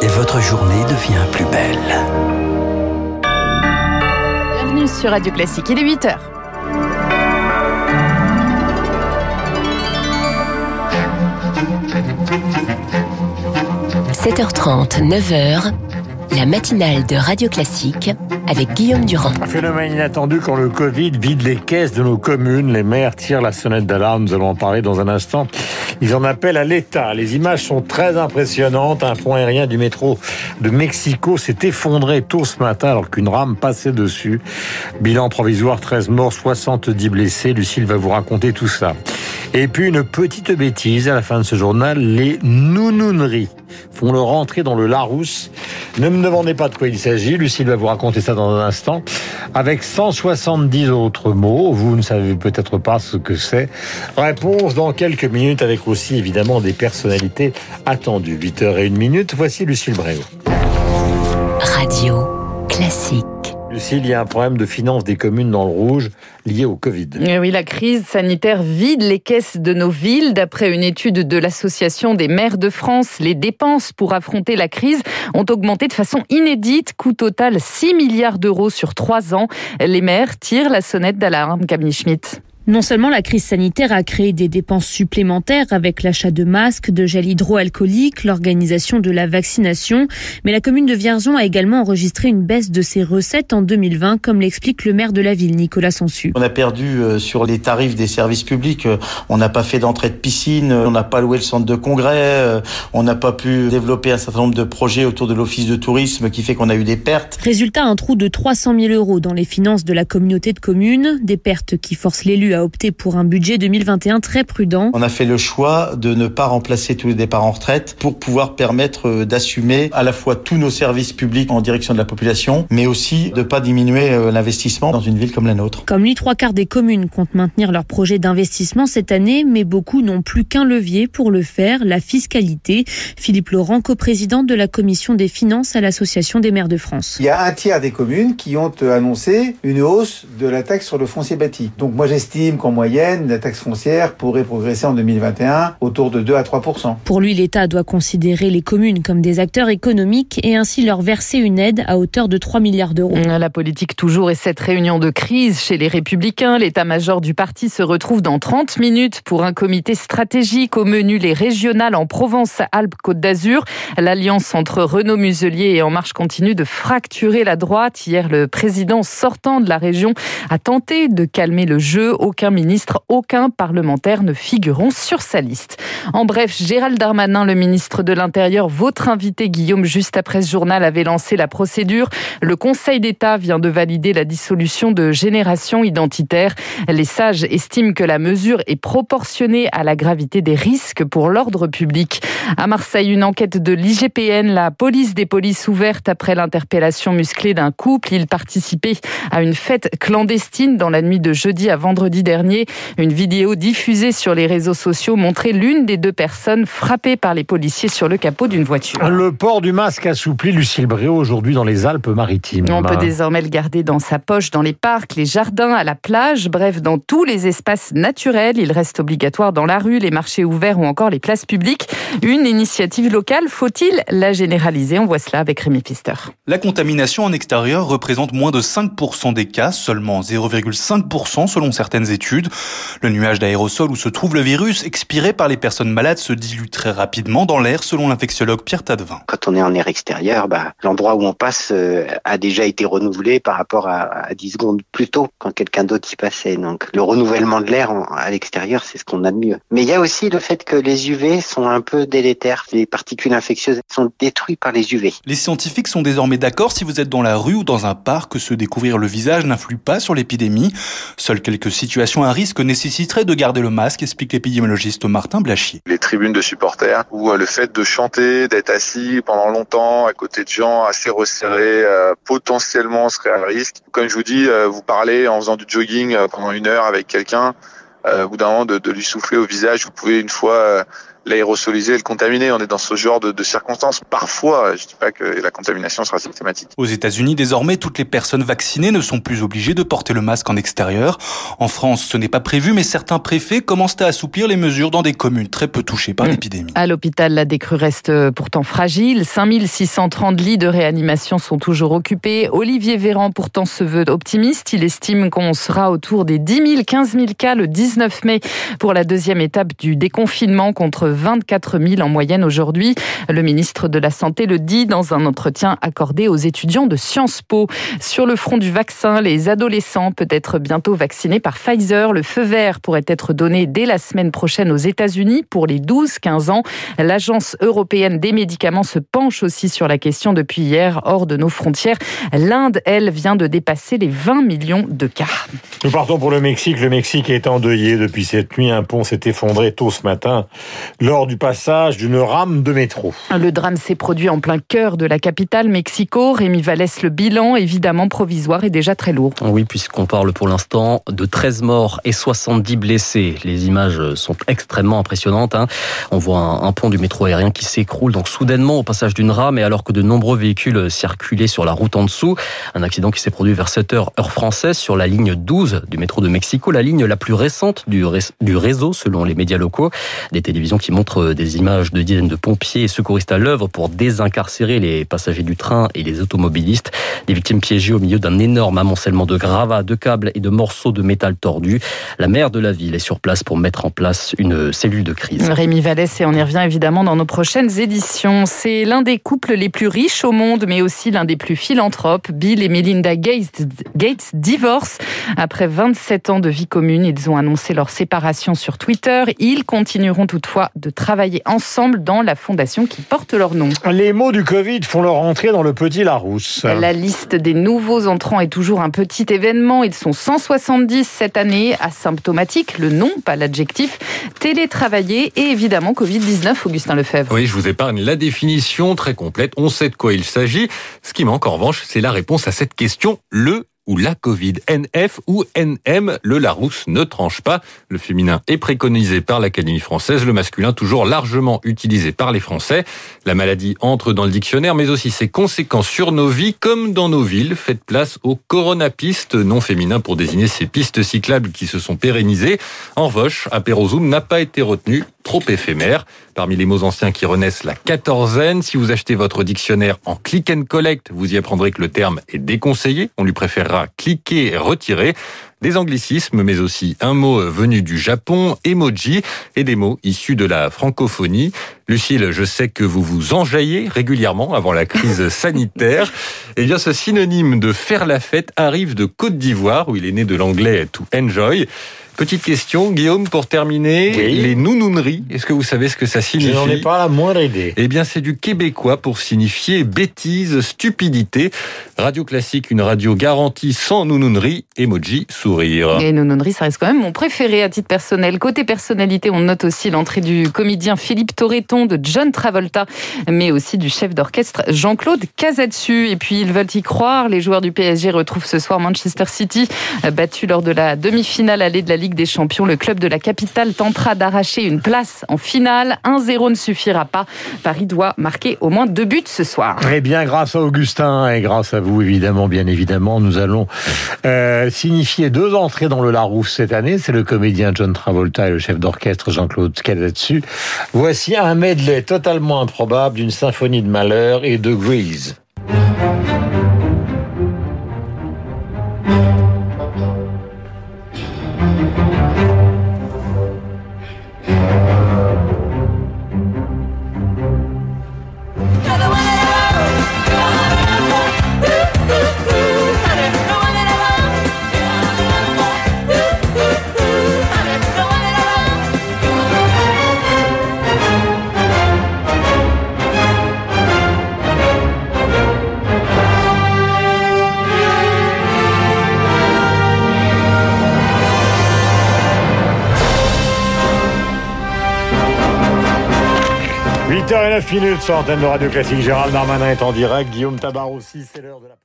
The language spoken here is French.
et votre journée devient plus belle. Bienvenue sur Radio Classique, il est 8h. – 7h30, 9h, la matinale de Radio Classique avec Guillaume Durand. Un phénomène inattendu quand le Covid vide les caisses de nos communes. Les maires tirent la sonnette d'alarme. Nous allons en parler dans un instant. Ils en appellent à l'État. Les images sont très impressionnantes. Un pont aérien du métro de Mexico s'est effondré tôt ce matin alors qu'une rame passait dessus. Bilan provisoire 13 morts, 70 blessés. Lucille va vous raconter tout ça. Et puis une petite bêtise à la fin de ce journal, les nounouneries font leur entrée dans le Larousse. Ne me demandez pas de quoi il s'agit, Lucille va vous raconter ça dans un instant. Avec 170 autres mots, vous ne savez peut-être pas ce que c'est. Réponse dans quelques minutes avec aussi évidemment des personnalités attendues. 8h01 minute, voici Lucille Bréau. Radio classique. Il y a un problème de finances des communes dans le rouge lié au Covid. Eh oui, la crise sanitaire vide les caisses de nos villes. D'après une étude de l'Association des maires de France, les dépenses pour affronter la crise ont augmenté de façon inédite. Coût total 6 milliards d'euros sur 3 ans. Les maires tirent la sonnette d'alarme, Camille Schmitt. Non seulement la crise sanitaire a créé des dépenses supplémentaires avec l'achat de masques, de gel hydroalcoolique, l'organisation de la vaccination, mais la commune de Vierzon a également enregistré une baisse de ses recettes en 2020, comme l'explique le maire de la ville, Nicolas Sansu. On a perdu euh, sur les tarifs des services publics. Euh, on n'a pas fait d'entrée de piscine, on n'a pas loué le centre de congrès, euh, on n'a pas pu développer un certain nombre de projets autour de l'office de tourisme qui fait qu'on a eu des pertes. Résultat, un trou de 300 000 euros dans les finances de la communauté de communes, des pertes qui forcent l'élu à a opté pour un budget 2021 très prudent. On a fait le choix de ne pas remplacer tous les départs en retraite pour pouvoir permettre euh, d'assumer à la fois tous nos services publics en direction de la population, mais aussi de ne pas diminuer euh, l'investissement dans une ville comme la nôtre. Comme lui, trois quarts des communes comptent maintenir leur projet d'investissement cette année, mais beaucoup n'ont plus qu'un levier pour le faire, la fiscalité. Philippe Laurent, coprésident de la commission des finances à l'Association des maires de France. Il y a un tiers des communes qui ont annoncé une hausse de la taxe sur le foncier bâti. Donc moi j'estime qu'en moyenne, la taxe foncière pourrait progresser en 2021 autour de 2 à 3 Pour lui, l'État doit considérer les communes comme des acteurs économiques et ainsi leur verser une aide à hauteur de 3 milliards d'euros. La politique toujours et cette réunion de crise chez les Républicains. L'état-major du parti se retrouve dans 30 minutes pour un comité stratégique au menu les régionales en Provence-Alpes-Côte d'Azur. L'alliance entre Renaud Muselier et En Marche continue de fracturer la droite. Hier, le président sortant de la région a tenté de calmer le jeu. Aucun ministre, aucun parlementaire ne figureront sur sa liste. En bref, Gérald Darmanin, le ministre de l'Intérieur, votre invité Guillaume, juste après ce journal, avait lancé la procédure. Le Conseil d'État vient de valider la dissolution de Génération Identitaire. Les sages estiment que la mesure est proportionnée à la gravité des risques pour l'ordre public. À Marseille, une enquête de l'IGPN, la police des polices ouverte après l'interpellation musclée d'un couple. Il participait à une fête clandestine dans la nuit de jeudi à vendredi dernier. Une vidéo diffusée sur les réseaux sociaux montrait l'une des deux personnes frappées par les policiers sur le capot d'une voiture. Le port du masque assoupli, Lucille Bréau, aujourd'hui dans les Alpes-Maritimes. On peut désormais le garder dans sa poche, dans les parcs, les jardins, à la plage, bref, dans tous les espaces naturels. Il reste obligatoire dans la rue, les marchés ouverts ou encore les places publiques. Une initiative locale, faut-il la généraliser? On voit cela avec Rémi Pfister. La contamination en extérieur représente moins de 5% des cas, seulement 0,5% selon certaines études le nuage d'aérosol où se trouve le virus expiré par les personnes malades se dilue très rapidement dans l'air selon l'infectiologue Pierre Tadevin. Quand on est en air extérieur, bah, l'endroit où on passe euh, a déjà été renouvelé par rapport à, à 10 secondes plus tôt quand quelqu'un d'autre y passait. Donc le renouvellement de l'air à l'extérieur, c'est ce qu'on a de mieux. Mais il y a aussi le fait que les UV sont un peu délétères. Les particules infectieuses sont détruites par les UV. Les scientifiques sont désormais d'accord si vous êtes dans la rue ou dans un parc que se découvrir le visage n'influe pas sur l'épidémie. Seules quelques situations un risque nécessiterait de garder le masque, explique l'épidémiologiste Martin Blachier. Les tribunes de supporters ou euh, le fait de chanter, d'être assis pendant longtemps à côté de gens assez resserrés, euh, potentiellement serait un risque. Comme je vous dis, euh, vous parlez en faisant du jogging pendant une heure avec quelqu'un, au bout d'un moment de, lui souffler au visage, vous pouvez une fois l'aérosoliser et le contaminer. On est dans ce genre de, de circonstances. Parfois, je dis pas que la contamination sera systématique. Aux États-Unis, désormais, toutes les personnes vaccinées ne sont plus obligées de porter le masque en extérieur. En France, ce n'est pas prévu, mais certains préfets commencent à assouplir les mesures dans des communes très peu touchées par l'épidémie. À l'hôpital, la décrue reste pourtant fragile. 5630 lits de réanimation sont toujours occupés. Olivier Véran pourtant se veut optimiste. Il estime qu'on sera autour des 10 000, 15 000 cas le 19 mai pour la deuxième étape du déconfinement contre 24 000 en moyenne aujourd'hui. Le ministre de la Santé le dit dans un entretien accordé aux étudiants de Sciences Po. Sur le front du vaccin, les adolescents peut être bientôt vaccinés par Pfizer. Le feu vert pourrait être donné dès la semaine prochaine aux États-Unis pour les 12-15 ans. L'Agence européenne des médicaments se penche aussi sur la question depuis hier hors de nos frontières. L'Inde, elle, vient de dépasser les 20 millions de cas. Nous partons pour le Mexique. Le Mexique est endeuillé depuis cette nuit. Un pont s'est effondré tôt ce matin lors du passage d'une rame de métro. Le drame s'est produit en plein cœur de la capitale, Mexico. Rémi Vallès, le bilan, évidemment provisoire, est déjà très lourd. Oui, puisqu'on parle pour l'instant de 13 morts et 70 blessés. Les images sont extrêmement impressionnantes. Hein. On voit un, un, pont du métro aérien qui s'écroule donc soudainement au passage d'une rame et alors que de nombreux véhicules circulaient sur la route en dessous. Un accident qui s'est produit vers 7 heures heure française sur la ligne 12 du métro de Mexico, la ligne la plus récente du, du réseau selon les médias locaux. Des télévisions qui montrent des images de dizaines de pompiers et secouristes à l'œuvre pour désincarcérer les passagers du train et les automobilistes. Des victimes piégées au milieu d'un énorme amoncellement de gravats, de câbles et de morceaux de métal tordus. La maire de la ville est sur place pour mettre en place une cellule de crise. Rémi Vallès, et on y revient évidemment dans nos prochaines éditions. C'est l'un des couples les plus riches au monde, mais aussi l'un des plus philanthropes. Bill et Melinda Gates, Gates divorcent. Après 27 ans de vie commune, ils ont annoncé leur séparation sur Twitter. Ils continueront toutefois de travailler ensemble dans la fondation qui porte leur nom. Les mots du Covid font leur entrée dans le petit Larousse. La liste des nouveaux entrants est toujours un petit événement. Ils sont 170 cette année, asymptomatiques, le nom, pas l'adjectif, télétravailler et évidemment Covid-19, Augustin Lefebvre. Oui, je vous épargne la définition très complète. On sait de quoi il s'agit. Ce qui manque en revanche, c'est la réponse à cette question. Le ou la Covid. NF ou NM, le Larousse ne tranche pas. Le féminin est préconisé par l'Académie française, le masculin toujours largement utilisé par les Français. La maladie entre dans le dictionnaire, mais aussi ses conséquences sur nos vies comme dans nos villes. Faites place au coronapistes, nom féminin pour désigner ces pistes cyclables qui se sont pérennisées. En revanche, Apérozoom n'a pas été retenu, trop éphémère. Parmi les mots anciens qui renaissent, la quatorzaine. Si vous achetez votre dictionnaire en click and collect, vous y apprendrez que le terme est déconseillé. On lui préférera cliquer et retirer. Des anglicismes, mais aussi un mot venu du Japon, emoji, et des mots issus de la francophonie. Lucille, je sais que vous vous enjaillez régulièrement avant la crise sanitaire. Eh bien, ce synonyme de faire la fête arrive de Côte d'Ivoire, où il est né de l'anglais to enjoy. Petite question, Guillaume, pour terminer. Oui. Les nounouneries, est-ce que vous savez ce que ça signifie? Je n'en ai pas la moindre idée. Eh bien, c'est du québécois pour signifier bêtise, stupidité. Radio classique, une radio garantie sans nounounerie, emoji, sourire. Et nounounerie, ça reste quand même mon préféré à titre personnel. Côté personnalité, on note aussi l'entrée du comédien Philippe Torreton, de John Travolta, mais aussi du chef d'orchestre Jean-Claude Casatsu. Et puis, ils veulent y croire. Les joueurs du PSG retrouvent ce soir Manchester City, battu lors de la demi-finale allée de la Ligue des Champions. Le club de la capitale tentera d'arracher une place en finale. 1-0 ne suffira pas. Paris doit marquer au moins deux buts ce soir. Eh bien, grâce à Augustin et grâce à vous, évidemment, bien évidemment, nous allons euh, signifier deux entrées dans le Larousse cette année. C'est le comédien John Travolta et le chef d'orchestre Jean-Claude Casatsu. Voici un medley totalement improbable d'une symphonie de malheur et de Grease. H 09 minutes sur antenne de Radio Classique. Gérald Darmanin est en direct. Guillaume Tabar aussi. C'est l'heure de la